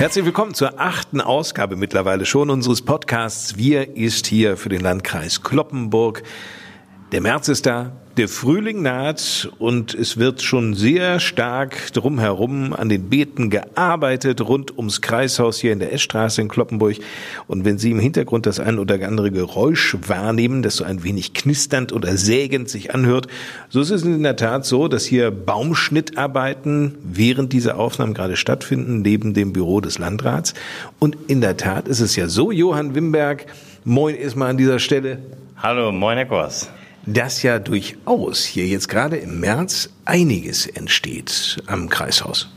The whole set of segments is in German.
Herzlich willkommen zur achten Ausgabe mittlerweile schon unseres Podcasts Wir ist hier für den Landkreis Kloppenburg. Der März ist da, der Frühling naht und es wird schon sehr stark drumherum an den Beeten gearbeitet, rund ums Kreishaus hier in der Eschstraße in Kloppenburg. Und wenn Sie im Hintergrund das ein oder andere Geräusch wahrnehmen, das so ein wenig knisternd oder sägend sich anhört, so ist es in der Tat so, dass hier Baumschnittarbeiten während dieser Aufnahmen gerade stattfinden, neben dem Büro des Landrats. Und in der Tat ist es ja so, Johann Wimberg, moin erstmal an dieser Stelle. Hallo, moin Herr Kors dass ja durchaus hier jetzt gerade im März einiges entsteht am Kreishaus.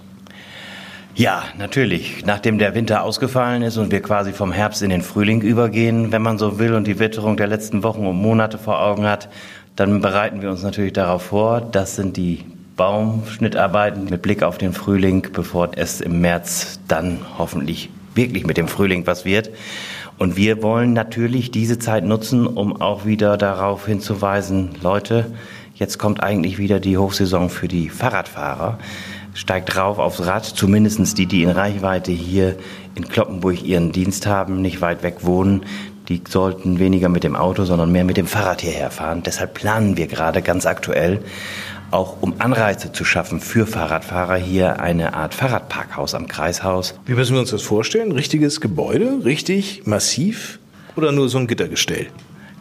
Ja, natürlich. Nachdem der Winter ausgefallen ist und wir quasi vom Herbst in den Frühling übergehen, wenn man so will, und die Witterung der letzten Wochen und Monate vor Augen hat, dann bereiten wir uns natürlich darauf vor. Das sind die Baumschnittarbeiten mit Blick auf den Frühling, bevor es im März dann hoffentlich wirklich mit dem Frühling was wird. Und wir wollen natürlich diese Zeit nutzen, um auch wieder darauf hinzuweisen, Leute, jetzt kommt eigentlich wieder die Hochsaison für die Fahrradfahrer. Steigt drauf aufs Rad, zumindest die, die in Reichweite hier in Kloppenburg ihren Dienst haben, nicht weit weg wohnen. Die sollten weniger mit dem Auto, sondern mehr mit dem Fahrrad hierher fahren. Deshalb planen wir gerade ganz aktuell auch um Anreize zu schaffen für Fahrradfahrer hier eine Art Fahrradparkhaus am Kreishaus. Wie müssen wir uns das vorstellen? Richtiges Gebäude, richtig massiv oder nur so ein Gittergestell?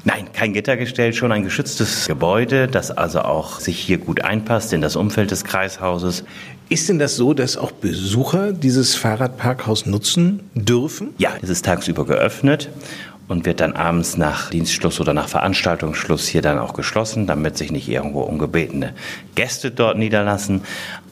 Nein, kein Gittergestell, schon ein geschütztes Gebäude, das also auch sich hier gut einpasst in das Umfeld des Kreishauses. Ist denn das so, dass auch Besucher dieses Fahrradparkhaus nutzen dürfen? Ja, es ist tagsüber geöffnet und wird dann abends nach Dienstschluss oder nach Veranstaltungsschluss hier dann auch geschlossen, damit sich nicht irgendwo ungebetene Gäste dort niederlassen.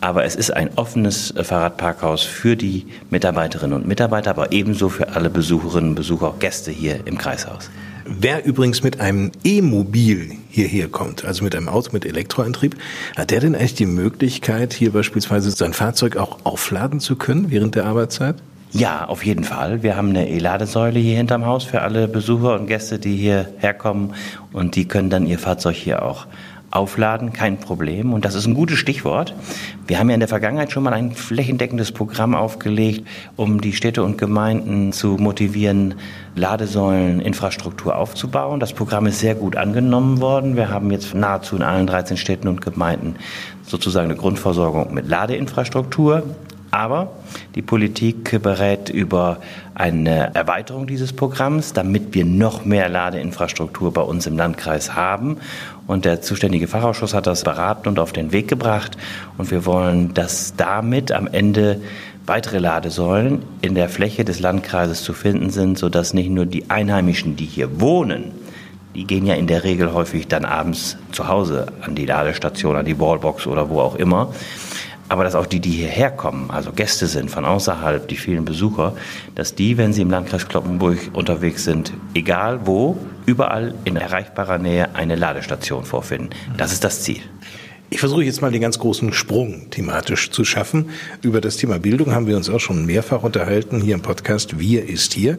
Aber es ist ein offenes Fahrradparkhaus für die Mitarbeiterinnen und Mitarbeiter, aber ebenso für alle Besucherinnen und Besucher, auch Gäste hier im Kreishaus. Wer übrigens mit einem E-Mobil hierher kommt, also mit einem Auto mit Elektroantrieb, hat der denn eigentlich die Möglichkeit, hier beispielsweise sein Fahrzeug auch aufladen zu können während der Arbeitszeit? Ja, auf jeden Fall. Wir haben eine E-Ladesäule hier hinterm Haus für alle Besucher und Gäste, die hierher kommen und die können dann ihr Fahrzeug hier auch aufladen, kein Problem. Und das ist ein gutes Stichwort. Wir haben ja in der Vergangenheit schon mal ein flächendeckendes Programm aufgelegt, um die Städte und Gemeinden zu motivieren, Ladesäuleninfrastruktur aufzubauen. Das Programm ist sehr gut angenommen worden. Wir haben jetzt nahezu in allen 13 Städten und Gemeinden sozusagen eine Grundversorgung mit Ladeinfrastruktur. Aber die Politik berät über eine Erweiterung dieses Programms, damit wir noch mehr Ladeinfrastruktur bei uns im Landkreis haben. Und der zuständige Fachausschuss hat das beraten und auf den Weg gebracht. Und wir wollen, dass damit am Ende weitere Ladesäulen in der Fläche des Landkreises zu finden sind, sodass nicht nur die Einheimischen, die hier wohnen, die gehen ja in der Regel häufig dann abends zu Hause an die Ladestation, an die Wallbox oder wo auch immer, aber dass auch die, die hierher kommen, also Gäste sind von außerhalb, die vielen Besucher, dass die, wenn sie im Landkreis Kloppenburg unterwegs sind, egal wo, überall in erreichbarer Nähe eine Ladestation vorfinden. Das ist das Ziel. Ich versuche jetzt mal den ganz großen Sprung thematisch zu schaffen. Über das Thema Bildung haben wir uns auch schon mehrfach unterhalten hier im Podcast Wir ist hier.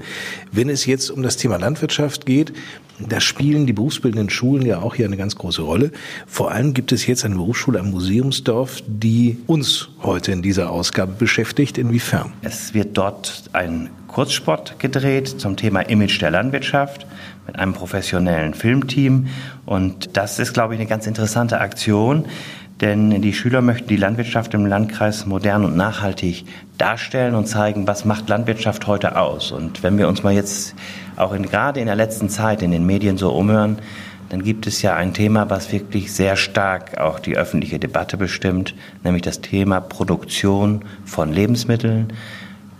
Wenn es jetzt um das Thema Landwirtschaft geht, da spielen die berufsbildenden Schulen ja auch hier eine ganz große Rolle. Vor allem gibt es jetzt eine Berufsschule am Museumsdorf, die uns heute in dieser Ausgabe beschäftigt. Inwiefern? Es wird dort ein Kurzsport gedreht zum Thema Image der Landwirtschaft mit einem professionellen Filmteam. Und das ist, glaube ich, eine ganz interessante Aktion, denn die Schüler möchten die Landwirtschaft im Landkreis modern und nachhaltig darstellen und zeigen, was macht Landwirtschaft heute aus. Und wenn wir uns mal jetzt auch in, gerade in der letzten Zeit in den Medien so umhören, dann gibt es ja ein Thema, was wirklich sehr stark auch die öffentliche Debatte bestimmt, nämlich das Thema Produktion von Lebensmitteln,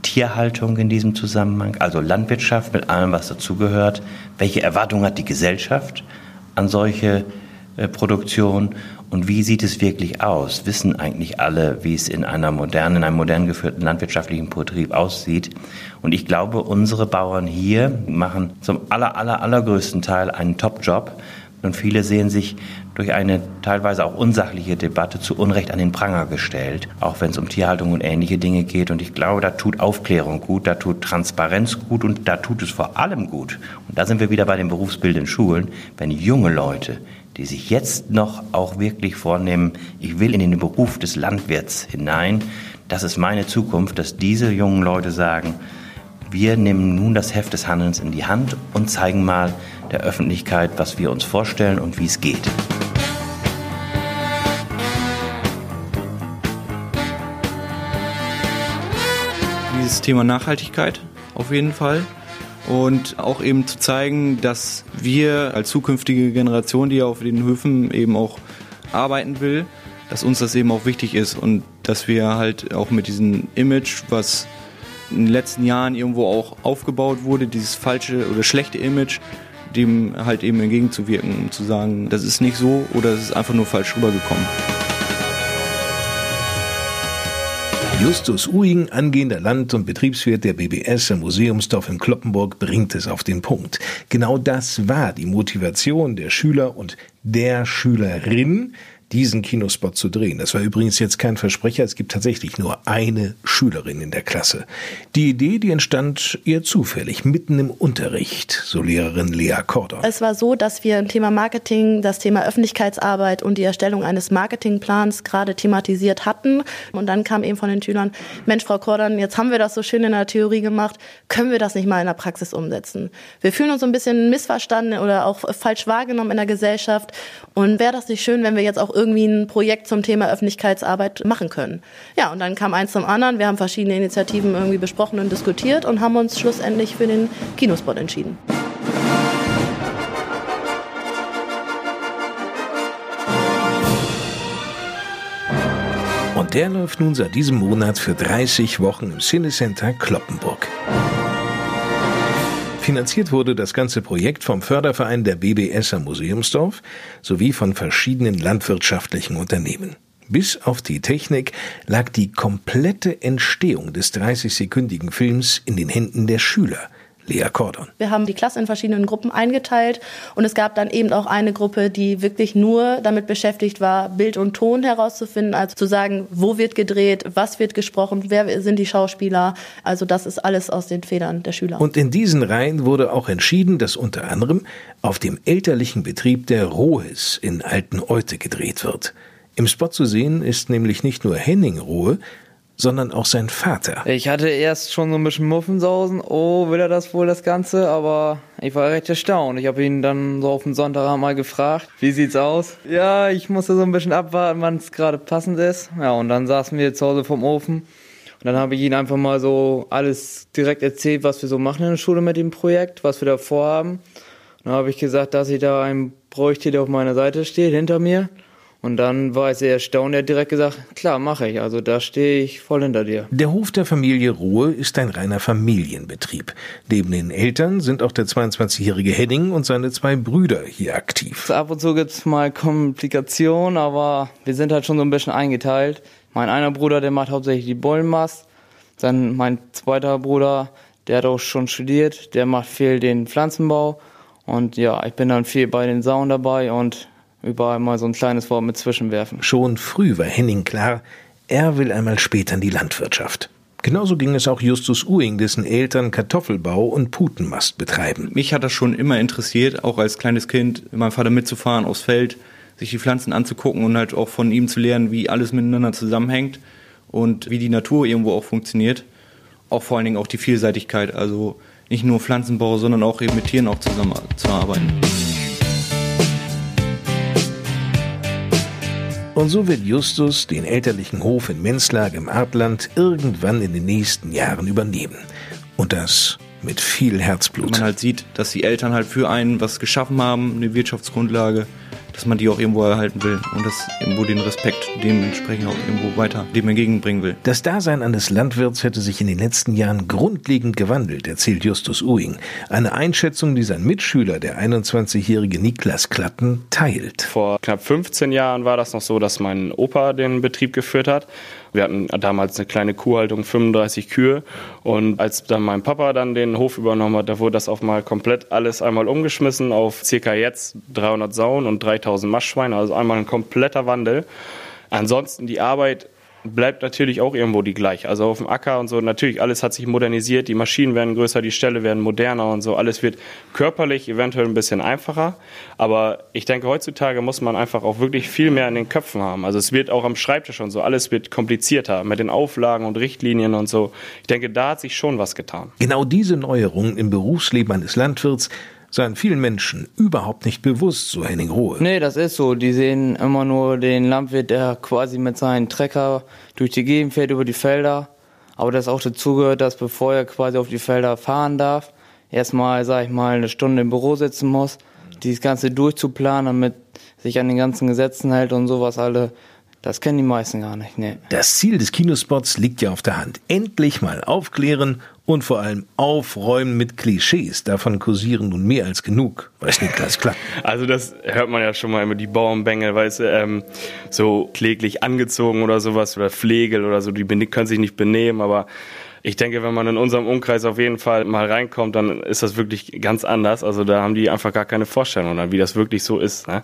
Tierhaltung in diesem Zusammenhang, also Landwirtschaft mit allem, was dazugehört. Welche Erwartungen hat die Gesellschaft an solche äh, Produktion und wie sieht es wirklich aus? Wissen eigentlich alle, wie es in einer modernen, in einem modern geführten landwirtschaftlichen Betrieb aussieht? Und ich glaube, unsere Bauern hier machen zum aller, aller, allergrößten Teil einen Top-Job. Und viele sehen sich durch eine teilweise auch unsachliche Debatte zu Unrecht an den Pranger gestellt, auch wenn es um Tierhaltung und ähnliche Dinge geht. Und ich glaube, da tut Aufklärung gut, da tut Transparenz gut und da tut es vor allem gut. Und da sind wir wieder bei den berufsbildenden Schulen, wenn junge Leute, die sich jetzt noch auch wirklich vornehmen, ich will in den Beruf des Landwirts hinein, das ist meine Zukunft, dass diese jungen Leute sagen, wir nehmen nun das Heft des Handelns in die Hand und zeigen mal der Öffentlichkeit, was wir uns vorstellen und wie es geht. Dieses Thema Nachhaltigkeit auf jeden Fall und auch eben zu zeigen, dass wir als zukünftige Generation, die auf den Höfen eben auch arbeiten will, dass uns das eben auch wichtig ist und dass wir halt auch mit diesem Image, was in den letzten Jahren irgendwo auch aufgebaut wurde, dieses falsche oder schlechte Image, dem halt eben entgegenzuwirken und zu sagen, das ist nicht so oder es ist einfach nur falsch rübergekommen. Justus Uing, angehender Land- und Betriebswirt der BBS im Museumsdorf in Kloppenburg, bringt es auf den Punkt. Genau das war die Motivation der Schüler und der Schülerin, diesen Kinospot zu drehen. Das war übrigens jetzt kein Versprecher, es gibt tatsächlich nur eine Schülerin in der Klasse. Die Idee, die entstand eher zufällig, mitten im Unterricht, so Lehrerin Lea Kordon. Es war so, dass wir im Thema Marketing das Thema Öffentlichkeitsarbeit und die Erstellung eines Marketingplans gerade thematisiert hatten. Und dann kam eben von den Schülern, Mensch, Frau Kordon, jetzt haben wir das so schön in der Theorie gemacht, können wir das nicht mal in der Praxis umsetzen? Wir fühlen uns so ein bisschen missverstanden oder auch falsch wahrgenommen in der Gesellschaft. Und wäre das nicht schön, wenn wir jetzt auch irgendwie ein Projekt zum Thema Öffentlichkeitsarbeit machen können. Ja, und dann kam eins zum anderen. Wir haben verschiedene Initiativen irgendwie besprochen und diskutiert und haben uns schlussendlich für den Kinospot entschieden. Und der läuft nun seit diesem Monat für 30 Wochen im Cinecenter Kloppenburg. Finanziert wurde das ganze Projekt vom Förderverein der BBS am Museumsdorf sowie von verschiedenen landwirtschaftlichen Unternehmen. Bis auf die Technik lag die komplette Entstehung des 30-sekündigen Films in den Händen der Schüler – Lea Cordon. Wir haben die Klasse in verschiedenen Gruppen eingeteilt und es gab dann eben auch eine Gruppe, die wirklich nur damit beschäftigt war, Bild und Ton herauszufinden, also zu sagen, wo wird gedreht, was wird gesprochen, wer sind die Schauspieler. Also das ist alles aus den Federn der Schüler. Und in diesen Reihen wurde auch entschieden, dass unter anderem auf dem elterlichen Betrieb der Rohes in Alteneute gedreht wird. Im Spot zu sehen ist nämlich nicht nur Henning Rohe, sondern auch sein Vater. Ich hatte erst schon so ein bisschen Muffensausen, oh, will er das wohl das Ganze, aber ich war recht erstaunt. Ich habe ihn dann so auf den Sonntag mal gefragt, wie sieht's aus? Ja, ich musste so ein bisschen abwarten, wann es gerade passend ist. Ja, und dann saßen wir zu Hause vom Ofen. Und dann habe ich ihm einfach mal so alles direkt erzählt, was wir so machen in der Schule mit dem Projekt, was wir da vorhaben. Und dann habe ich gesagt, dass ich da einen bräuchte, der auf meiner Seite steht, hinter mir. Und dann war ich sehr erstaunt. Er hat direkt gesagt, klar, mache ich. Also da stehe ich voll hinter dir. Der Hof der Familie Ruhe ist ein reiner Familienbetrieb. Neben den Eltern sind auch der 22-jährige Henning und seine zwei Brüder hier aktiv. Ab und zu gibt es mal Komplikationen, aber wir sind halt schon so ein bisschen eingeteilt. Mein einer Bruder, der macht hauptsächlich die Bullenmast. Dann mein zweiter Bruder, der hat auch schon studiert, der macht viel den Pflanzenbau. Und ja, ich bin dann viel bei den Sauen dabei und überall mal so ein kleines Wort mit zwischenwerfen. Schon früh war Henning klar, er will einmal später in die Landwirtschaft. Genauso ging es auch Justus Uing, dessen Eltern Kartoffelbau und Putenmast betreiben. Mich hat das schon immer interessiert, auch als kleines Kind, mit meinem Vater mitzufahren aufs Feld, sich die Pflanzen anzugucken und halt auch von ihm zu lernen, wie alles miteinander zusammenhängt und wie die Natur irgendwo auch funktioniert. Auch vor allen Dingen auch die Vielseitigkeit, also nicht nur Pflanzenbau, sondern auch eben mit Tieren auch zusammenzuarbeiten. Und so wird Justus den elterlichen Hof in Menzlag im Artland irgendwann in den nächsten Jahren übernehmen. Und das mit viel Herzblut. Man halt sieht, dass die Eltern halt für einen was geschaffen haben, eine Wirtschaftsgrundlage, dass man die auch irgendwo erhalten will und das irgendwo den Respekt dementsprechend auch irgendwo weiter dem entgegenbringen will. Das Dasein eines Landwirts hätte sich in den letzten Jahren grundlegend gewandelt, erzählt Justus Uing. Eine Einschätzung, die sein Mitschüler, der 21-jährige Niklas Klatten, teilt. Vor knapp 15 Jahren war das noch so, dass mein Opa den Betrieb geführt hat. Wir hatten damals eine kleine Kuhhaltung, 35 Kühe. Und als dann mein Papa dann den Hof übernommen hat, da wurde das auch mal komplett alles einmal umgeschmissen auf circa jetzt 300 Sauen und 3000 Maschschweine. Also einmal ein kompletter Wandel. Ansonsten die Arbeit bleibt natürlich auch irgendwo die gleiche. Also auf dem Acker und so, natürlich alles hat sich modernisiert, die Maschinen werden größer, die Ställe werden moderner und so, alles wird körperlich eventuell ein bisschen einfacher. Aber ich denke, heutzutage muss man einfach auch wirklich viel mehr in den Köpfen haben. Also es wird auch am Schreibtisch und so, alles wird komplizierter mit den Auflagen und Richtlinien und so. Ich denke, da hat sich schon was getan. Genau diese Neuerungen im Berufsleben eines Landwirts seien vielen Menschen überhaupt nicht bewusst, so Henning Rohe. Nee, das ist so. Die sehen immer nur den Landwirt, der quasi mit seinem Trecker durch die Gegend fährt, über die Felder. Aber das auch dazugehört, dass bevor er quasi auf die Felder fahren darf, erstmal, sag ich mal, eine Stunde im Büro sitzen muss, dieses Ganze durchzuplanen, damit sich an den ganzen Gesetzen hält und sowas alle. Das kennen die meisten gar nicht, nee. Das Ziel des Kinospots liegt ja auf der Hand. Endlich mal aufklären und vor allem aufräumen mit Klischees. Davon kursieren nun mehr als genug. Weiß nicht, ganz klar. Also das hört man ja schon mal immer, die Bauernbengel, weißt du, ähm, so kläglich angezogen oder sowas oder Pflegel oder so, die können sich nicht benehmen, aber ich denke, wenn man in unserem Umkreis auf jeden Fall mal reinkommt, dann ist das wirklich ganz anders. Also da haben die einfach gar keine Vorstellung, dann, wie das wirklich so ist. Ne?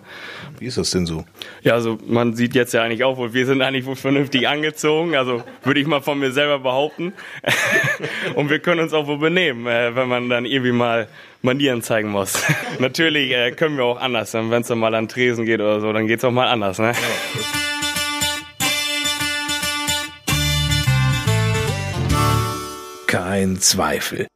Wie ist das denn so? Ja, also man sieht jetzt ja eigentlich auch wohl, wir sind eigentlich wohl vernünftig angezogen. Also würde ich mal von mir selber behaupten. Und wir können uns auch wohl benehmen, äh, wenn man dann irgendwie mal Manieren zeigen muss. Natürlich äh, können wir auch anders. Wenn es dann mal an Tresen geht oder so, dann geht es auch mal anders. Ne? Ja. Kein Zweifel.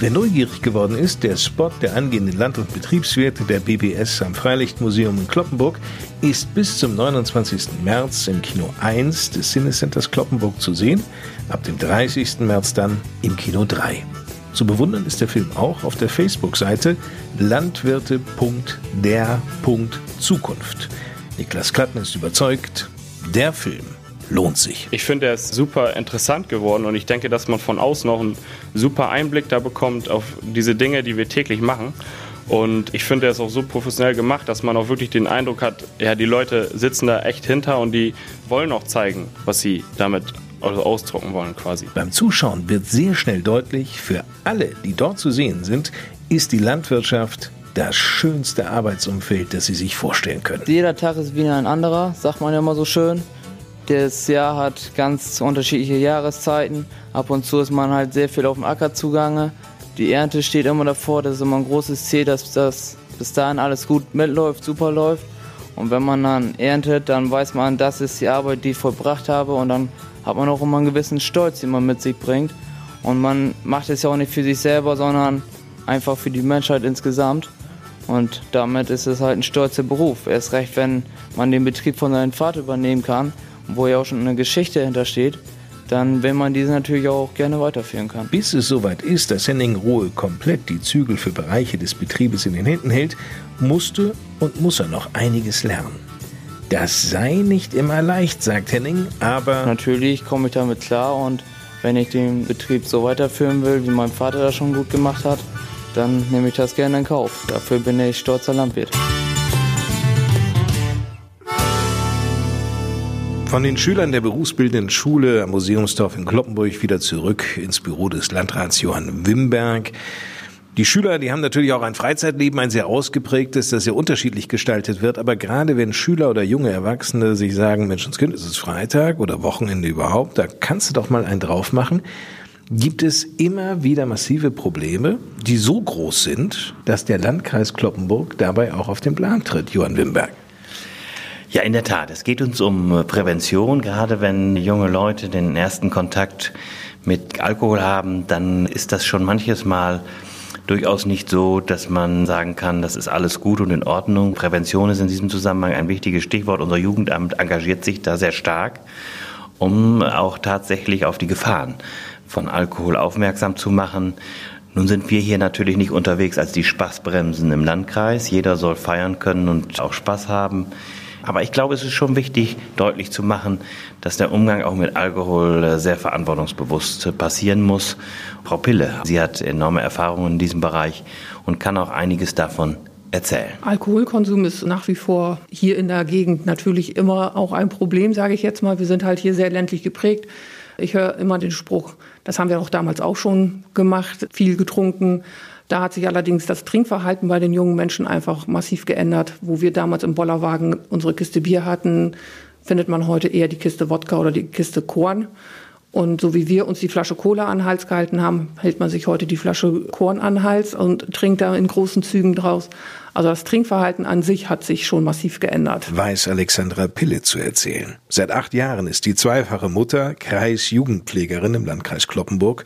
Wer neugierig geworden ist, der Spot der angehenden Land- und Betriebswerte der BBS am Freilichtmuseum in Kloppenburg ist bis zum 29. März im Kino 1 des Cinecenters Kloppenburg zu sehen, ab dem 30. März dann im Kino 3. Zu bewundern ist der Film auch auf der Facebook-Seite landwirte.der.zukunft. Niklas Klatten ist überzeugt, der Film lohnt sich. Ich finde, er ist super interessant geworden und ich denke, dass man von außen auch einen super Einblick da bekommt auf diese Dinge, die wir täglich machen. Und ich finde, er ist auch so professionell gemacht, dass man auch wirklich den Eindruck hat, ja, die Leute sitzen da echt hinter und die wollen auch zeigen, was sie damit also ausdrucken wollen quasi. Beim Zuschauen wird sehr schnell deutlich, für alle, die dort zu sehen sind, ist die Landwirtschaft das schönste Arbeitsumfeld, das Sie sich vorstellen können. Jeder Tag ist wie ein anderer, sagt man ja immer so schön. Das Jahr hat ganz unterschiedliche Jahreszeiten. Ab und zu ist man halt sehr viel auf dem Acker zugange. Die Ernte steht immer davor, das ist immer ein großes Ziel, dass das bis dahin alles gut mitläuft, super läuft. Und wenn man dann erntet, dann weiß man, das ist die Arbeit, die ich vollbracht habe. Und dann hat man auch immer einen gewissen Stolz, den man mit sich bringt. Und man macht es ja auch nicht für sich selber, sondern einfach für die Menschheit insgesamt. Und damit ist es halt ein stolzer Beruf. Erst recht, wenn man den Betrieb von seinem Vater übernehmen kann wo ja auch schon eine Geschichte hintersteht, dann will man diese natürlich auch gerne weiterführen kann. Bis es soweit ist, dass Henning Rohe komplett die Zügel für Bereiche des Betriebes in den Händen hält, musste und muss er noch einiges lernen. Das sei nicht immer leicht, sagt Henning, aber. Natürlich komme ich damit klar und wenn ich den Betrieb so weiterführen will, wie mein Vater das schon gut gemacht hat, dann nehme ich das gerne in Kauf. Dafür bin ich stolzer Landwirt. Von den Schülern der berufsbildenden Schule am Museumsdorf in Kloppenburg wieder zurück ins Büro des Landrats Johann Wimberg. Die Schüler, die haben natürlich auch ein Freizeitleben, ein sehr ausgeprägtes, das sehr unterschiedlich gestaltet wird. Aber gerade wenn Schüler oder junge Erwachsene sich sagen, Menschenskind, es ist Freitag oder Wochenende überhaupt, da kannst du doch mal einen drauf machen, gibt es immer wieder massive Probleme, die so groß sind, dass der Landkreis Kloppenburg dabei auch auf den Plan tritt, Johann Wimberg. Ja, in der Tat. Es geht uns um äh, Prävention. Gerade wenn junge Leute den ersten Kontakt mit Alkohol haben, dann ist das schon manches Mal durchaus nicht so, dass man sagen kann, das ist alles gut und in Ordnung. Prävention ist in diesem Zusammenhang ein wichtiges Stichwort. Unser Jugendamt engagiert sich da sehr stark, um auch tatsächlich auf die Gefahren von Alkohol aufmerksam zu machen. Nun sind wir hier natürlich nicht unterwegs als die Spaßbremsen im Landkreis. Jeder soll feiern können und auch Spaß haben. Aber ich glaube, es ist schon wichtig, deutlich zu machen, dass der Umgang auch mit Alkohol äh, sehr verantwortungsbewusst passieren muss. Frau Pille, sie hat enorme Erfahrungen in diesem Bereich und kann auch einiges davon erzählen. Alkoholkonsum ist nach wie vor hier in der Gegend natürlich immer auch ein Problem, sage ich jetzt mal. Wir sind halt hier sehr ländlich geprägt. Ich höre immer den Spruch, das haben wir auch damals auch schon gemacht, viel getrunken. Da hat sich allerdings das Trinkverhalten bei den jungen Menschen einfach massiv geändert, wo wir damals im Bollerwagen unsere Kiste Bier hatten, findet man heute eher die Kiste Wodka oder die Kiste Korn. Und so wie wir uns die Flasche Cola an den Hals gehalten haben, hält man sich heute die Flasche Korn an den Hals und trinkt da in großen Zügen draus. Also das Trinkverhalten an sich hat sich schon massiv geändert. Weiß Alexandra Pille zu erzählen. Seit acht Jahren ist die zweifache Mutter Kreisjugendpflegerin im Landkreis Kloppenburg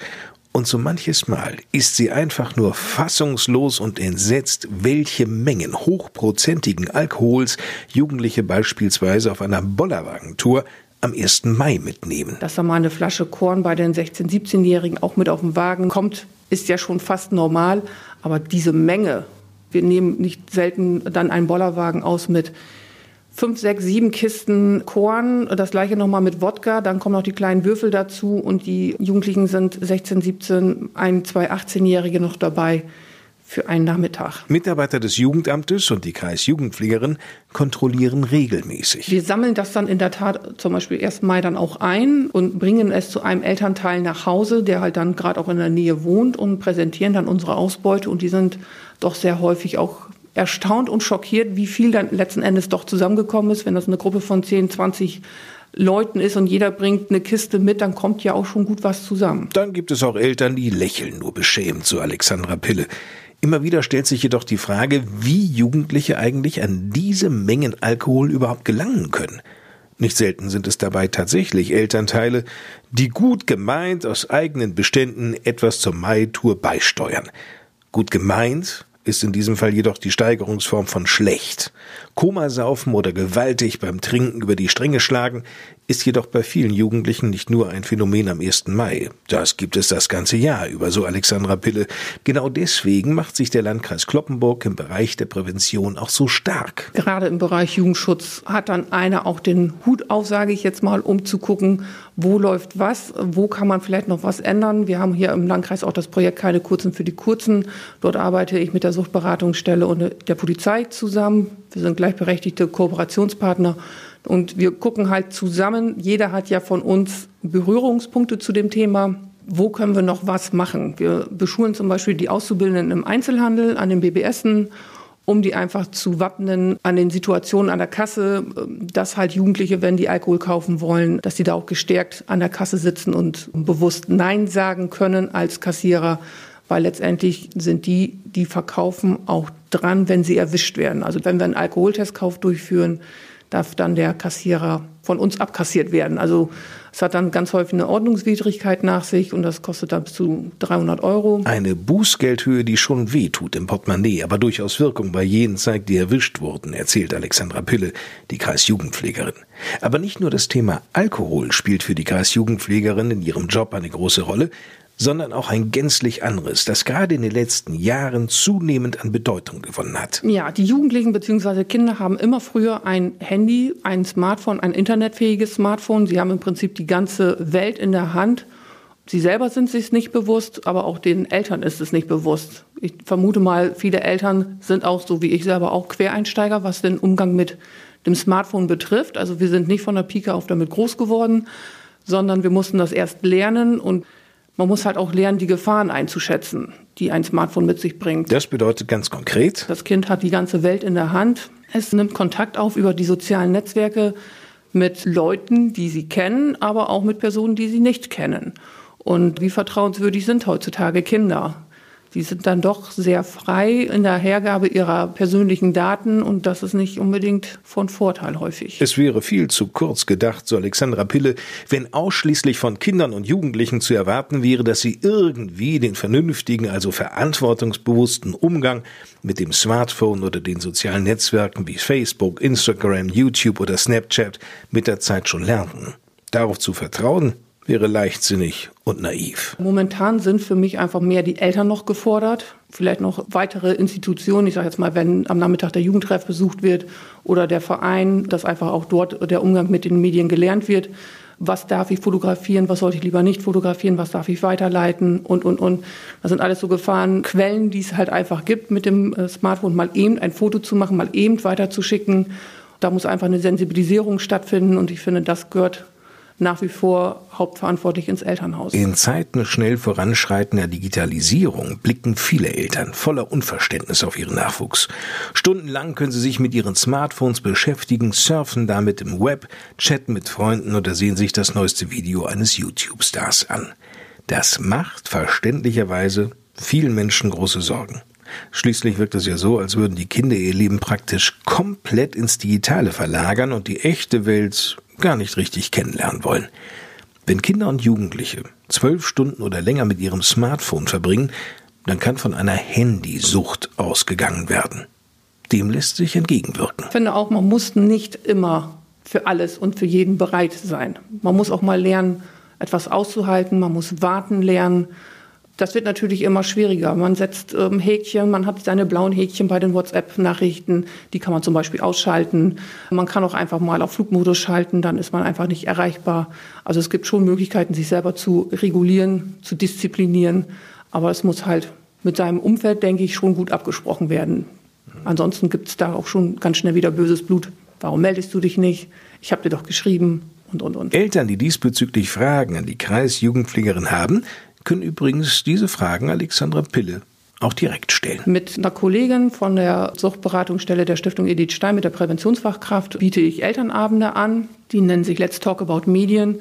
und so manches Mal ist sie einfach nur fassungslos und entsetzt, welche Mengen hochprozentigen Alkohols Jugendliche beispielsweise auf einer Bollerwagentour am 1. Mai mitnehmen. Dass da mal eine Flasche Korn bei den 16-, 17-Jährigen auch mit auf den Wagen kommt, ist ja schon fast normal. Aber diese Menge, wir nehmen nicht selten dann einen Bollerwagen aus mit fünf, sechs, sieben Kisten Korn, das gleiche nochmal mit Wodka, dann kommen noch die kleinen Würfel dazu und die Jugendlichen sind 16, 17, ein, zwei 18-Jährige noch dabei für einen Nachmittag. Mitarbeiter des Jugendamtes und die Kreisjugendpflegerin kontrollieren regelmäßig. Wir sammeln das dann in der Tat zum Beispiel 1. Mai dann auch ein und bringen es zu einem Elternteil nach Hause, der halt dann gerade auch in der Nähe wohnt und präsentieren dann unsere Ausbeute und die sind doch sehr häufig auch erstaunt und schockiert, wie viel dann letzten Endes doch zusammengekommen ist, wenn das eine Gruppe von 10, 20 Leuten ist und jeder bringt eine Kiste mit, dann kommt ja auch schon gut was zusammen. Dann gibt es auch Eltern, die lächeln nur beschämt zu Alexandra Pille. Immer wieder stellt sich jedoch die Frage, wie Jugendliche eigentlich an diese Mengen Alkohol überhaupt gelangen können. Nicht selten sind es dabei tatsächlich Elternteile, die gut gemeint aus eigenen Beständen etwas zur Mai-Tour beisteuern. Gut gemeint ist in diesem Fall jedoch die Steigerungsform von schlecht. Komasaufen oder gewaltig beim Trinken über die Stränge schlagen ist jedoch bei vielen Jugendlichen nicht nur ein Phänomen am 1. Mai. Das gibt es das ganze Jahr über, so Alexandra Pille. Genau deswegen macht sich der Landkreis Kloppenburg im Bereich der Prävention auch so stark. Gerade im Bereich Jugendschutz hat dann einer auch den Hut auf, sage ich jetzt mal, um zu gucken, wo läuft was, wo kann man vielleicht noch was ändern. Wir haben hier im Landkreis auch das Projekt Keine Kurzen für die Kurzen. Dort arbeite ich mit der Suchtberatungsstelle und der Polizei zusammen. Wir sind gleichberechtigte Kooperationspartner und wir gucken halt zusammen. Jeder hat ja von uns Berührungspunkte zu dem Thema. Wo können wir noch was machen? Wir beschulen zum Beispiel die Auszubildenden im Einzelhandel, an den BBSen, um die einfach zu wappnen an den Situationen an der Kasse, dass halt Jugendliche, wenn die Alkohol kaufen wollen, dass die da auch gestärkt an der Kasse sitzen und bewusst Nein sagen können als Kassierer, weil letztendlich sind die, die verkaufen, auch dran, wenn sie erwischt werden. Also wenn wir einen Alkoholtestkauf durchführen, darf dann der Kassierer von uns abkassiert werden. Also es hat dann ganz häufig eine Ordnungswidrigkeit nach sich und das kostet dann bis zu 300 Euro. Eine Bußgeldhöhe, die schon weh tut im Portemonnaie, aber durchaus Wirkung bei jenen zeigt, die erwischt wurden, erzählt Alexandra Pille, die Kreisjugendpflegerin. Aber nicht nur das Thema Alkohol spielt für die Kreisjugendpflegerin in ihrem Job eine große Rolle, sondern auch ein gänzlich anderes, das gerade in den letzten Jahren zunehmend an Bedeutung gewonnen hat. Ja, die Jugendlichen bzw. Kinder haben immer früher ein Handy, ein Smartphone, ein internetfähiges Smartphone. Sie haben im Prinzip die ganze Welt in der Hand. Sie selber sind sich nicht bewusst, aber auch den Eltern ist es nicht bewusst. Ich vermute mal, viele Eltern sind auch so wie ich selber auch Quereinsteiger, was den Umgang mit dem Smartphone betrifft. Also wir sind nicht von der Pike auf damit groß geworden, sondern wir mussten das erst lernen und man muss halt auch lernen, die Gefahren einzuschätzen, die ein Smartphone mit sich bringt. Das bedeutet ganz konkret? Das Kind hat die ganze Welt in der Hand. Es nimmt Kontakt auf über die sozialen Netzwerke mit Leuten, die sie kennen, aber auch mit Personen, die sie nicht kennen. Und wie vertrauenswürdig sind heutzutage Kinder? Die sind dann doch sehr frei in der Hergabe ihrer persönlichen Daten und das ist nicht unbedingt von Vorteil häufig. Es wäre viel zu kurz gedacht, so Alexandra Pille, wenn ausschließlich von Kindern und Jugendlichen zu erwarten wäre, dass sie irgendwie den vernünftigen, also verantwortungsbewussten Umgang mit dem Smartphone oder den sozialen Netzwerken wie Facebook, Instagram, YouTube oder Snapchat mit der Zeit schon lernten. Darauf zu vertrauen, wäre leichtsinnig und naiv. Momentan sind für mich einfach mehr die Eltern noch gefordert, vielleicht noch weitere Institutionen. Ich sage jetzt mal, wenn am Nachmittag der Jugendtreff besucht wird oder der Verein, dass einfach auch dort der Umgang mit den Medien gelernt wird. Was darf ich fotografieren, was sollte ich lieber nicht fotografieren, was darf ich weiterleiten und, und, und. Das sind alles so Gefahrenquellen, die es halt einfach gibt, mit dem äh, Smartphone mal eben ein Foto zu machen, mal eben weiterzuschicken. Da muss einfach eine Sensibilisierung stattfinden und ich finde, das gehört nach wie vor hauptverantwortlich ins Elternhaus. In Zeiten schnell voranschreitender Digitalisierung blicken viele Eltern voller Unverständnis auf ihren Nachwuchs. Stundenlang können sie sich mit ihren Smartphones beschäftigen, surfen damit im Web, chatten mit Freunden oder sehen sich das neueste Video eines YouTube-Stars an. Das macht verständlicherweise vielen Menschen große Sorgen. Schließlich wirkt es ja so, als würden die Kinder ihr Leben praktisch komplett ins Digitale verlagern und die echte Welt gar nicht richtig kennenlernen wollen. Wenn Kinder und Jugendliche zwölf Stunden oder länger mit ihrem Smartphone verbringen, dann kann von einer Handysucht ausgegangen werden. Dem lässt sich entgegenwirken. Ich finde auch, man muss nicht immer für alles und für jeden bereit sein. Man muss auch mal lernen, etwas auszuhalten, man muss warten lernen das wird natürlich immer schwieriger. Man setzt ähm, Häkchen, man hat seine blauen Häkchen bei den WhatsApp-Nachrichten, die kann man zum Beispiel ausschalten. Man kann auch einfach mal auf Flugmodus schalten, dann ist man einfach nicht erreichbar. Also es gibt schon Möglichkeiten, sich selber zu regulieren, zu disziplinieren. Aber es muss halt mit seinem Umfeld, denke ich, schon gut abgesprochen werden. Ansonsten gibt es da auch schon ganz schnell wieder böses Blut. Warum meldest du dich nicht? Ich habe dir doch geschrieben. Und, und, und. Eltern, die diesbezüglich Fragen an die Kreisjugendpflegerin haben, können übrigens diese Fragen Alexandra Pille auch direkt stellen. Mit einer Kollegin von der Suchtberatungsstelle der Stiftung Edith Stein mit der Präventionsfachkraft biete ich Elternabende an. Die nennen sich Let's Talk About Medien.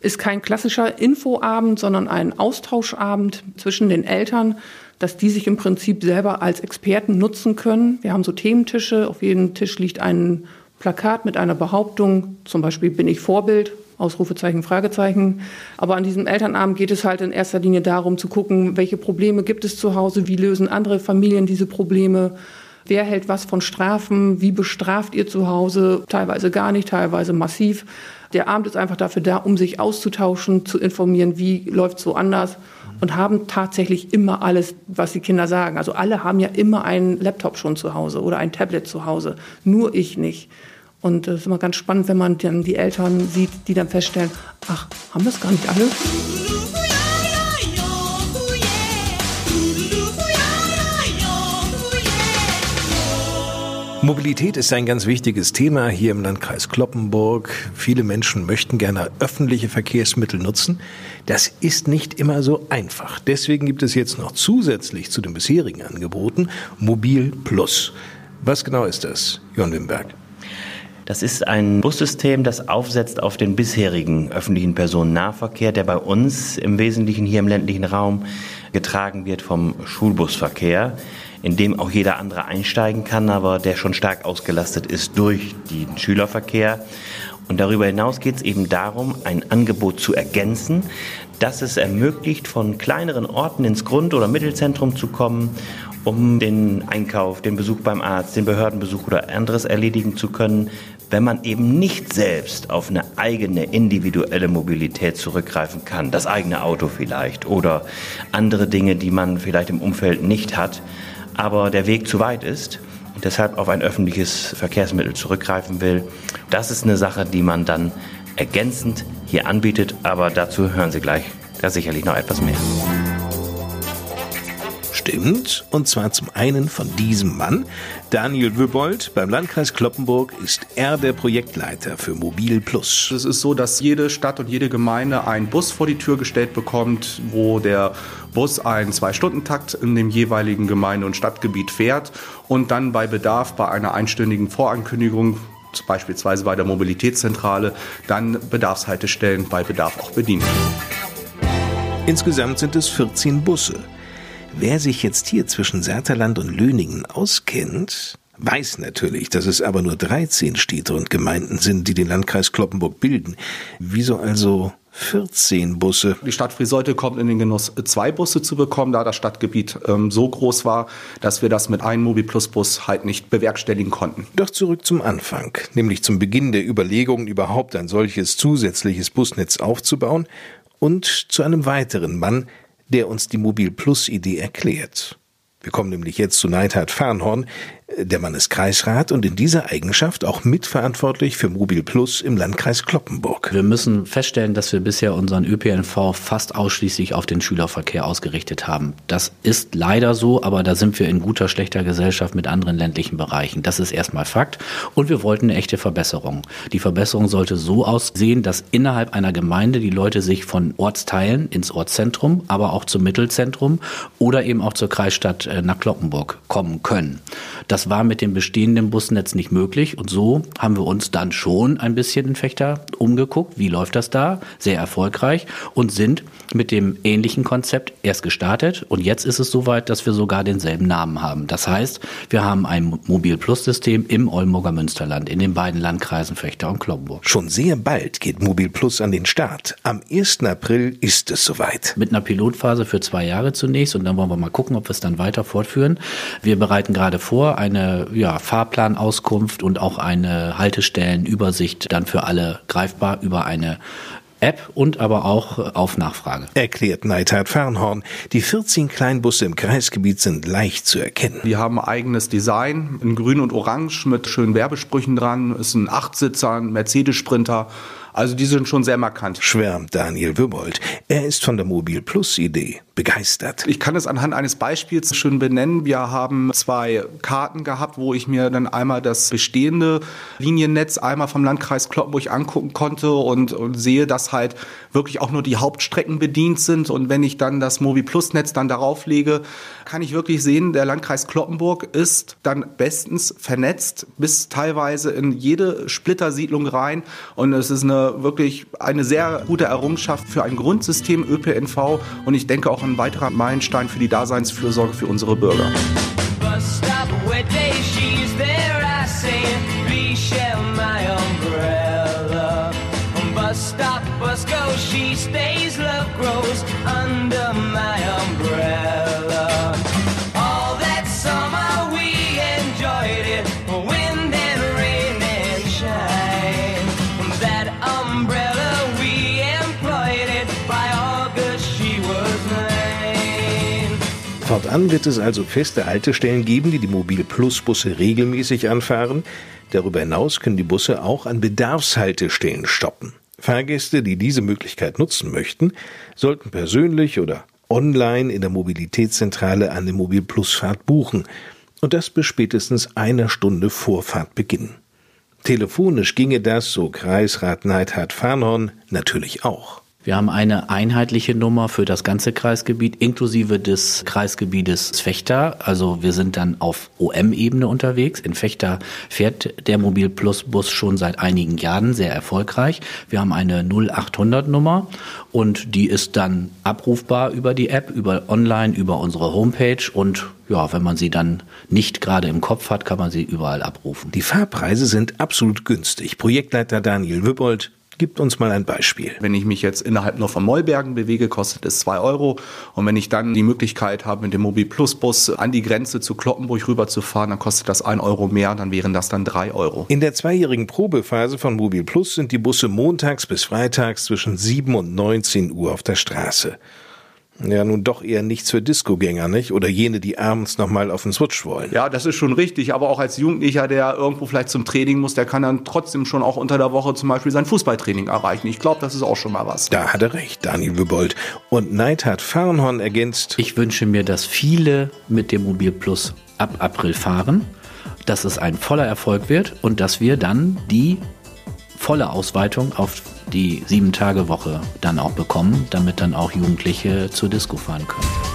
Ist kein klassischer Infoabend, sondern ein Austauschabend zwischen den Eltern, dass die sich im Prinzip selber als Experten nutzen können. Wir haben so Thementische. Auf jedem Tisch liegt ein Plakat mit einer Behauptung, zum Beispiel bin ich Vorbild Ausrufezeichen, Fragezeichen. Aber an diesem Elternabend geht es halt in erster Linie darum zu gucken, welche Probleme gibt es zu Hause, wie lösen andere Familien diese Probleme, wer hält was von Strafen, wie bestraft ihr zu Hause, teilweise gar nicht, teilweise massiv. Der Abend ist einfach dafür da, um sich auszutauschen, zu informieren, wie läuft so anders und haben tatsächlich immer alles, was die Kinder sagen. Also alle haben ja immer einen Laptop schon zu Hause oder ein Tablet zu Hause, nur ich nicht. Und es ist immer ganz spannend, wenn man dann die Eltern sieht, die dann feststellen, ach, haben das gar nicht alle? Mobilität ist ein ganz wichtiges Thema hier im Landkreis Kloppenburg. Viele Menschen möchten gerne öffentliche Verkehrsmittel nutzen. Das ist nicht immer so einfach. Deswegen gibt es jetzt noch zusätzlich zu den bisherigen Angeboten Mobil Plus. Was genau ist das, Jörn Wimberg? Das ist ein Bussystem, das aufsetzt auf den bisherigen öffentlichen Personennahverkehr, der bei uns im Wesentlichen hier im ländlichen Raum getragen wird vom Schulbusverkehr, in dem auch jeder andere einsteigen kann, aber der schon stark ausgelastet ist durch den Schülerverkehr. Und darüber hinaus geht es eben darum, ein Angebot zu ergänzen, das es ermöglicht, von kleineren Orten ins Grund- oder Mittelzentrum zu kommen um den Einkauf, den Besuch beim Arzt, den Behördenbesuch oder anderes erledigen zu können, wenn man eben nicht selbst auf eine eigene individuelle Mobilität zurückgreifen kann, das eigene Auto vielleicht oder andere Dinge, die man vielleicht im Umfeld nicht hat, aber der Weg zu weit ist und deshalb auf ein öffentliches Verkehrsmittel zurückgreifen will, das ist eine Sache, die man dann ergänzend hier anbietet, aber dazu hören Sie gleich da sicherlich noch etwas mehr. Stimmt, und zwar zum einen von diesem Mann. Daniel Wöbold beim Landkreis Kloppenburg ist er der Projektleiter für Mobil Plus. Es ist so, dass jede Stadt und jede Gemeinde einen Bus vor die Tür gestellt bekommt, wo der Bus einen Zwei-Stunden-Takt in dem jeweiligen Gemeinde- und Stadtgebiet fährt und dann bei Bedarf bei einer einstündigen Vorankündigung beispielsweise bei der Mobilitätszentrale, dann Bedarfshaltestellen bei Bedarf auch bedient. Insgesamt sind es 14 Busse. Wer sich jetzt hier zwischen Serterland und Löningen auskennt, weiß natürlich, dass es aber nur 13 Städte und Gemeinden sind, die den Landkreis Kloppenburg bilden. Wieso also 14 Busse. Die Stadt Friseute kommt in den Genuss, zwei Busse zu bekommen, da das Stadtgebiet ähm, so groß war, dass wir das mit einem Mobiplus-Bus halt nicht bewerkstelligen konnten. Doch zurück zum Anfang, nämlich zum Beginn der Überlegungen, überhaupt ein solches zusätzliches Busnetz aufzubauen und zu einem weiteren Mann, der uns die Mobil Plus Idee erklärt. Wir kommen nämlich jetzt zu Neidhard Farnhorn. Der Mann ist Kreisrat und in dieser Eigenschaft auch mitverantwortlich für Mobil Plus im Landkreis Kloppenburg. Wir müssen feststellen, dass wir bisher unseren ÖPNV fast ausschließlich auf den Schülerverkehr ausgerichtet haben. Das ist leider so, aber da sind wir in guter, schlechter Gesellschaft mit anderen ländlichen Bereichen. Das ist erstmal Fakt. Und wir wollten eine echte Verbesserung. Die Verbesserung sollte so aussehen, dass innerhalb einer Gemeinde die Leute sich von Ortsteilen ins Ortszentrum, aber auch zum Mittelzentrum oder eben auch zur Kreisstadt äh, nach Kloppenburg kommen können. Das war mit dem bestehenden Busnetz nicht möglich und so haben wir uns dann schon ein bisschen in Fechter umgeguckt. Wie läuft das da? Sehr erfolgreich und sind mit dem ähnlichen Konzept erst gestartet und jetzt ist es soweit, dass wir sogar denselben Namen haben. Das heißt, wir haben ein Mobil Plus System im Oldenburger Münsterland in den beiden Landkreisen Fechter und Kloppenburg. Schon sehr bald geht Mobil Plus an den Start. Am 1. April ist es soweit. Mit einer Pilotphase für zwei Jahre zunächst und dann wollen wir mal gucken, ob wir es dann weiter fortführen. Wir bereiten gerade vor eine ja, Fahrplanauskunft und auch eine Haltestellenübersicht dann für alle greifbar über eine App und aber auch auf Nachfrage. Erklärt Neidhard Fernhorn. Die 14 Kleinbusse im Kreisgebiet sind leicht zu erkennen. Die haben eigenes Design, in grün und orange mit schönen Werbesprüchen dran. Ist ein Achtsitzer, ein Mercedes-Sprinter. Also die sind schon sehr markant. Schwärmt Daniel Wimmold. Er ist von der Mobil Plus Idee begeistert. Ich kann es anhand eines Beispiels schön benennen. Wir haben zwei Karten gehabt, wo ich mir dann einmal das bestehende Liniennetz einmal vom Landkreis Kloppenburg angucken konnte und, und sehe, dass halt wirklich auch nur die Hauptstrecken bedient sind. Und wenn ich dann das Mobi Plus Netz dann darauf lege, kann ich wirklich sehen, der Landkreis Kloppenburg ist dann bestens vernetzt bis teilweise in jede Splittersiedlung rein. Und es ist eine wirklich eine sehr gute Errungenschaft für ein Grundsystem ÖPNV. Und ich denke auch ein weiterer Meilenstein für die Daseinsfürsorge für unsere Bürger. Stop, bus go, she stays, love grows under Fortan wird es also feste Haltestellen geben, die die Mobil Plus Busse regelmäßig anfahren. Darüber hinaus können die Busse auch an Bedarfshaltestellen stoppen. Fahrgäste, die diese Möglichkeit nutzen möchten, sollten persönlich oder online in der Mobilitätszentrale eine Mobil Plus Fahrt buchen und das bis spätestens einer Stunde vor Fahrtbeginn. Telefonisch ginge das, so Kreisrat Neidhard Farnhorn, natürlich auch. Wir haben eine einheitliche Nummer für das ganze Kreisgebiet inklusive des Kreisgebietes Fechter. Also wir sind dann auf OM-Ebene unterwegs. In Fechter fährt der Mobil Plus Bus schon seit einigen Jahren sehr erfolgreich. Wir haben eine 0800 Nummer und die ist dann abrufbar über die App, über online, über unsere Homepage und ja, wenn man sie dann nicht gerade im Kopf hat, kann man sie überall abrufen. Die Fahrpreise sind absolut günstig. Projektleiter Daniel Wübold Gibt uns mal ein Beispiel. Wenn ich mich jetzt innerhalb nur von Mollbergen bewege, kostet es zwei Euro. Und wenn ich dann die Möglichkeit habe, mit dem Mobil Plus Bus an die Grenze zu Kloppenburg rüberzufahren, dann kostet das ein Euro mehr, dann wären das dann drei Euro. In der zweijährigen Probephase von Mobil Plus sind die Busse montags bis freitags zwischen 7 und 19 Uhr auf der Straße. Ja, nun doch eher nichts für Discogänger, nicht? Oder jene, die abends nochmal auf den Switch wollen. Ja, das ist schon richtig. Aber auch als Jugendlicher, der irgendwo vielleicht zum Training muss, der kann dann trotzdem schon auch unter der Woche zum Beispiel sein Fußballtraining erreichen. Ich glaube, das ist auch schon mal was. Da hat er recht, Daniel Wübold. Und Neidhard Farnhorn ergänzt. Ich wünsche mir, dass viele mit dem Mobil Plus ab April fahren, dass es ein voller Erfolg wird und dass wir dann die volle Ausweitung auf die Sieben-Tage-Woche dann auch bekommen, damit dann auch Jugendliche zur Disco fahren können.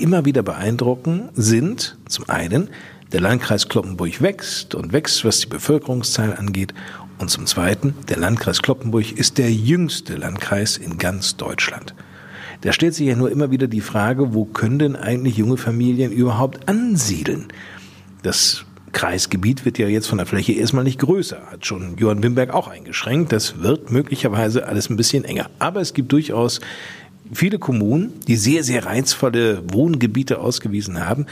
Immer wieder beeindrucken, sind zum einen, der Landkreis Kloppenburg wächst und wächst, was die Bevölkerungszahl angeht. Und zum Zweiten, der Landkreis Kloppenburg ist der jüngste Landkreis in ganz Deutschland. Da stellt sich ja nur immer wieder die Frage, wo können denn eigentlich junge Familien überhaupt ansiedeln? Das Kreisgebiet wird ja jetzt von der Fläche erstmal nicht größer, hat schon Johann Wimberg auch eingeschränkt. Das wird möglicherweise alles ein bisschen enger. Aber es gibt durchaus viele Kommunen, die sehr, sehr reizvolle Wohngebiete ausgewiesen haben.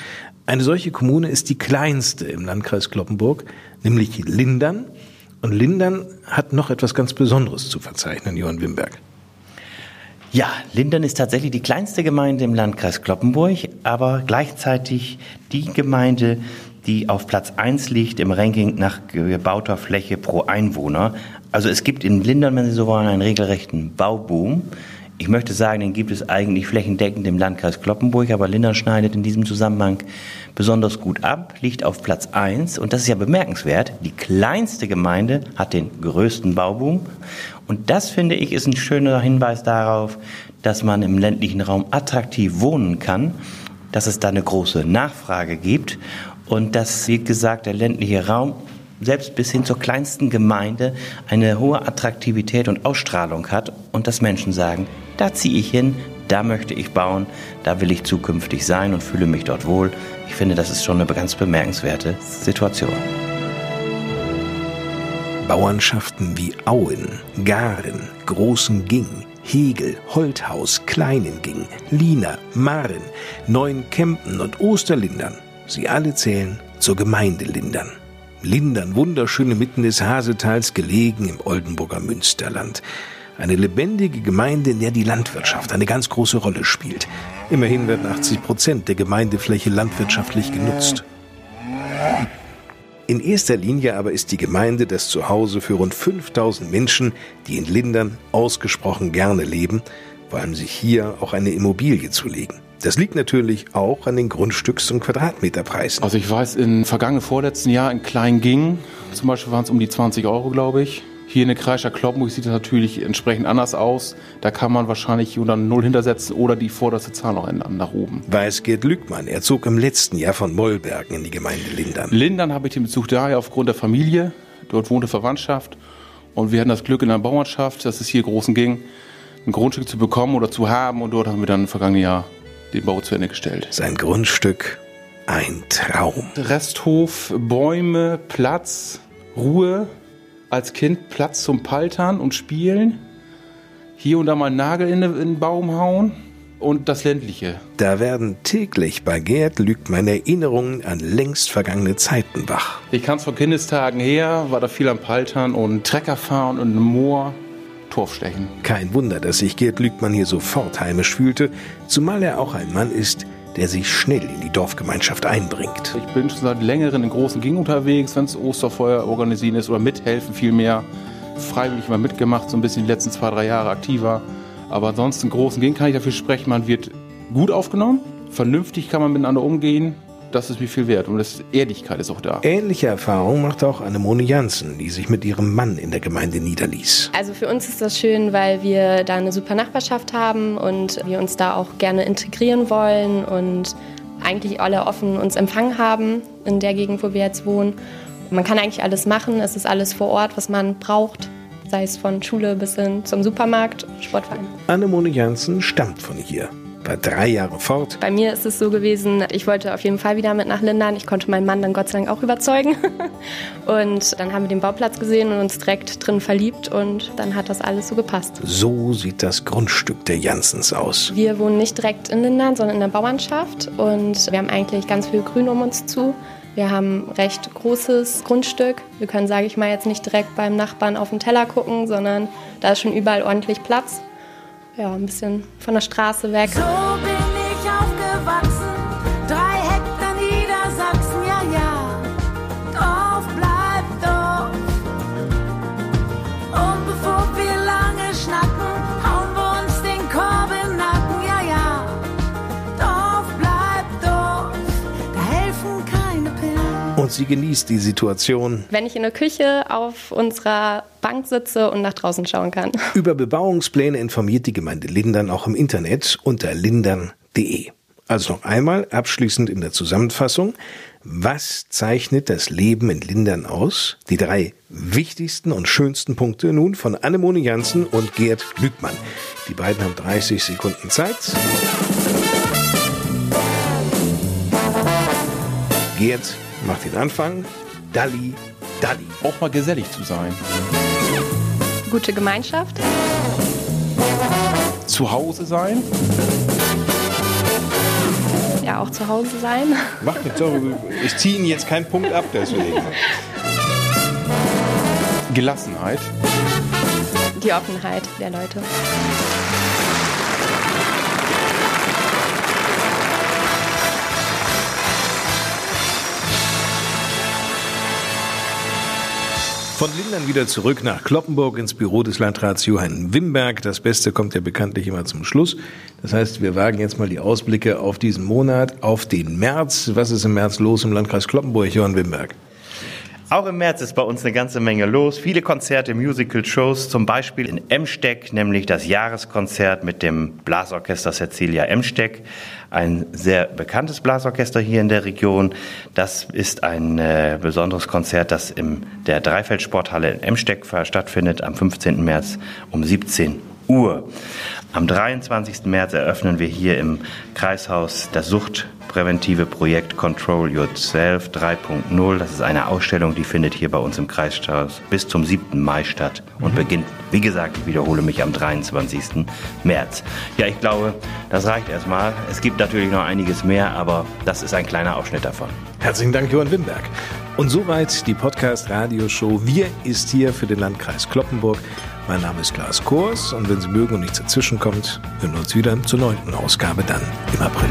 Eine solche Kommune ist die kleinste im Landkreis Kloppenburg, nämlich Lindern. Und Lindern hat noch etwas ganz Besonderes zu verzeichnen, Johann Wimberg. Ja, Lindern ist tatsächlich die kleinste Gemeinde im Landkreis Kloppenburg, aber gleichzeitig die Gemeinde, die auf Platz 1 liegt im Ranking nach gebauter Fläche pro Einwohner. Also es gibt in Lindern, wenn Sie so wollen, einen regelrechten Bauboom. Ich möchte sagen, den gibt es eigentlich flächendeckend im Landkreis Kloppenburg, aber Lindern schneidet in diesem Zusammenhang besonders gut ab, liegt auf Platz 1 und das ist ja bemerkenswert. Die kleinste Gemeinde hat den größten Bauboom und das finde ich ist ein schöner Hinweis darauf, dass man im ländlichen Raum attraktiv wohnen kann, dass es da eine große Nachfrage gibt und dass, wie gesagt, der ländliche Raum selbst bis hin zur kleinsten Gemeinde eine hohe Attraktivität und Ausstrahlung hat und dass Menschen sagen, da ziehe ich hin, da möchte ich bauen, da will ich zukünftig sein und fühle mich dort wohl. Ich finde, das ist schon eine ganz bemerkenswerte Situation. Bauernschaften wie Auen, Garen, Großen Ging, Hegel, Holthaus, Kleinenging, Lina, Maren, Neunkempen und Osterlindern, sie alle zählen zur Gemeinde Lindern. Lindern, wunderschöne mitten des Hasetals gelegen im Oldenburger Münsterland. Eine lebendige Gemeinde, in der die Landwirtschaft eine ganz große Rolle spielt. Immerhin werden 80 Prozent der Gemeindefläche landwirtschaftlich genutzt. In erster Linie aber ist die Gemeinde das Zuhause für rund 5000 Menschen, die in Lindern ausgesprochen gerne leben, vor allem sich hier auch eine Immobilie zu legen. Das liegt natürlich auch an den Grundstücks- und Quadratmeterpreisen. Also ich weiß, im vergangenen vorletzten Jahr in Kleinging, zum Beispiel waren es um die 20 Euro, glaube ich. Hier in der Kreischer Kloppenburg sieht das natürlich entsprechend anders aus. Da kann man wahrscheinlich hier dann Null hintersetzen oder die vorderste Zahl noch nach oben. Weiß Gerd Lückmann. Er zog im letzten Jahr von Mollbergen in die Gemeinde Lindern. Lindern habe ich den Bezug daher aufgrund der Familie. Dort wohnte Verwandtschaft. Und wir hatten das Glück in der Bauernschaft, dass es hier großen ging, ein Grundstück zu bekommen oder zu haben. Und dort haben wir dann im vergangenen Jahr den Bau zu Ende gestellt. Sein Grundstück, ein Traum. Resthof, Bäume, Platz, Ruhe. Als Kind Platz zum Paltern und Spielen. Hier und da mal einen Nagel in den Baum hauen. Und das ländliche. Da werden täglich bei Gerd Lügmann Erinnerungen an längst vergangene Zeiten wach. Ich kam von Kindestagen her, war da viel am Paltern und Trecker fahren und im Moor. Torfstechen. Kein Wunder, dass sich Gerd Lügmann hier sofort heimisch fühlte, zumal er auch ein Mann ist, der sich schnell in die Dorfgemeinschaft einbringt. Ich bin schon seit längerem in großen Ging unterwegs, wenn es Osterfeuer organisieren ist oder mithelfen vielmehr. Freiwillig mal mitgemacht, so ein bisschen die letzten zwei, drei Jahre aktiver. Aber ansonsten in großen Ging kann ich dafür sprechen, man wird gut aufgenommen, vernünftig kann man miteinander umgehen, das ist mir viel wert und das Ehrlichkeit ist auch da. Ähnliche Erfahrungen macht auch Annemone Janssen, die sich mit ihrem Mann in der Gemeinde niederließ. Also für uns ist das schön, weil wir da eine super Nachbarschaft haben und wir uns da auch gerne integrieren wollen und eigentlich alle offen uns empfangen haben in der Gegend, wo wir jetzt wohnen. Man kann eigentlich alles machen, es ist alles vor Ort, was man braucht sei es von Schule bis hin zum Supermarkt, Sportverein. Annemone Janssen stammt von hier war drei Jahre fort. Bei mir ist es so gewesen, ich wollte auf jeden Fall wieder mit nach Lindern. Ich konnte meinen Mann dann Gott sei Dank auch überzeugen. Und dann haben wir den Bauplatz gesehen und uns direkt drin verliebt und dann hat das alles so gepasst. So sieht das Grundstück der Janssens aus. Wir wohnen nicht direkt in Lindern, sondern in der Bauernschaft und wir haben eigentlich ganz viel Grün um uns zu. Wir haben recht großes Grundstück. Wir können, sage ich mal, jetzt nicht direkt beim Nachbarn auf den Teller gucken, sondern da ist schon überall ordentlich Platz ja, ein bisschen von der Straße weg. So sie genießt die Situation. Wenn ich in der Küche auf unserer Bank sitze und nach draußen schauen kann. Über Bebauungspläne informiert die Gemeinde Lindern auch im Internet unter lindern.de. Also noch einmal abschließend in der Zusammenfassung. Was zeichnet das Leben in Lindern aus? Die drei wichtigsten und schönsten Punkte nun von Annemone Janssen und Gerd Lügmann. Die beiden haben 30 Sekunden Zeit. Gerd, macht den Anfang. Dalli, Dalli. Auch mal gesellig zu sein. Gute Gemeinschaft. Zu Hause sein. Ja, auch zu Hause sein. Macht nichts. Ich ziehe Ihnen jetzt keinen Punkt ab, deswegen. Gelassenheit. Die Offenheit der Leute. Von Lindern wieder zurück nach Kloppenburg ins Büro des Landrats Johann Wimberg. Das Beste kommt ja bekanntlich immer zum Schluss. Das heißt, wir wagen jetzt mal die Ausblicke auf diesen Monat, auf den März. Was ist im März los im Landkreis Kloppenburg, Johann Wimberg? Auch im März ist bei uns eine ganze Menge los. Viele Konzerte, Musical-Shows, zum Beispiel in Emsteck, nämlich das Jahreskonzert mit dem Blasorchester Cecilia Emsteck. Ein sehr bekanntes Blasorchester hier in der Region. Das ist ein äh, besonderes Konzert, das in der Dreifeldsporthalle in Emsteck stattfindet am 15. März um 17 Uhr. Am 23. März eröffnen wir hier im Kreishaus das suchtpräventive Projekt Control Yourself 3.0. Das ist eine Ausstellung, die findet hier bei uns im Kreishaus bis zum 7. Mai statt und beginnt, wie gesagt, ich wiederhole mich am 23. März. Ja, ich glaube, das reicht erstmal. Es gibt natürlich noch einiges mehr, aber das ist ein kleiner Ausschnitt davon. Herzlichen Dank, Johann Wimberg. Und soweit die Podcast-Radioshow Wir ist hier für den Landkreis Kloppenburg. Mein Name ist Klaas Kors und wenn Sie mögen und nichts dazwischen kommt, hören wir uns wieder zur neunten Ausgabe dann im April.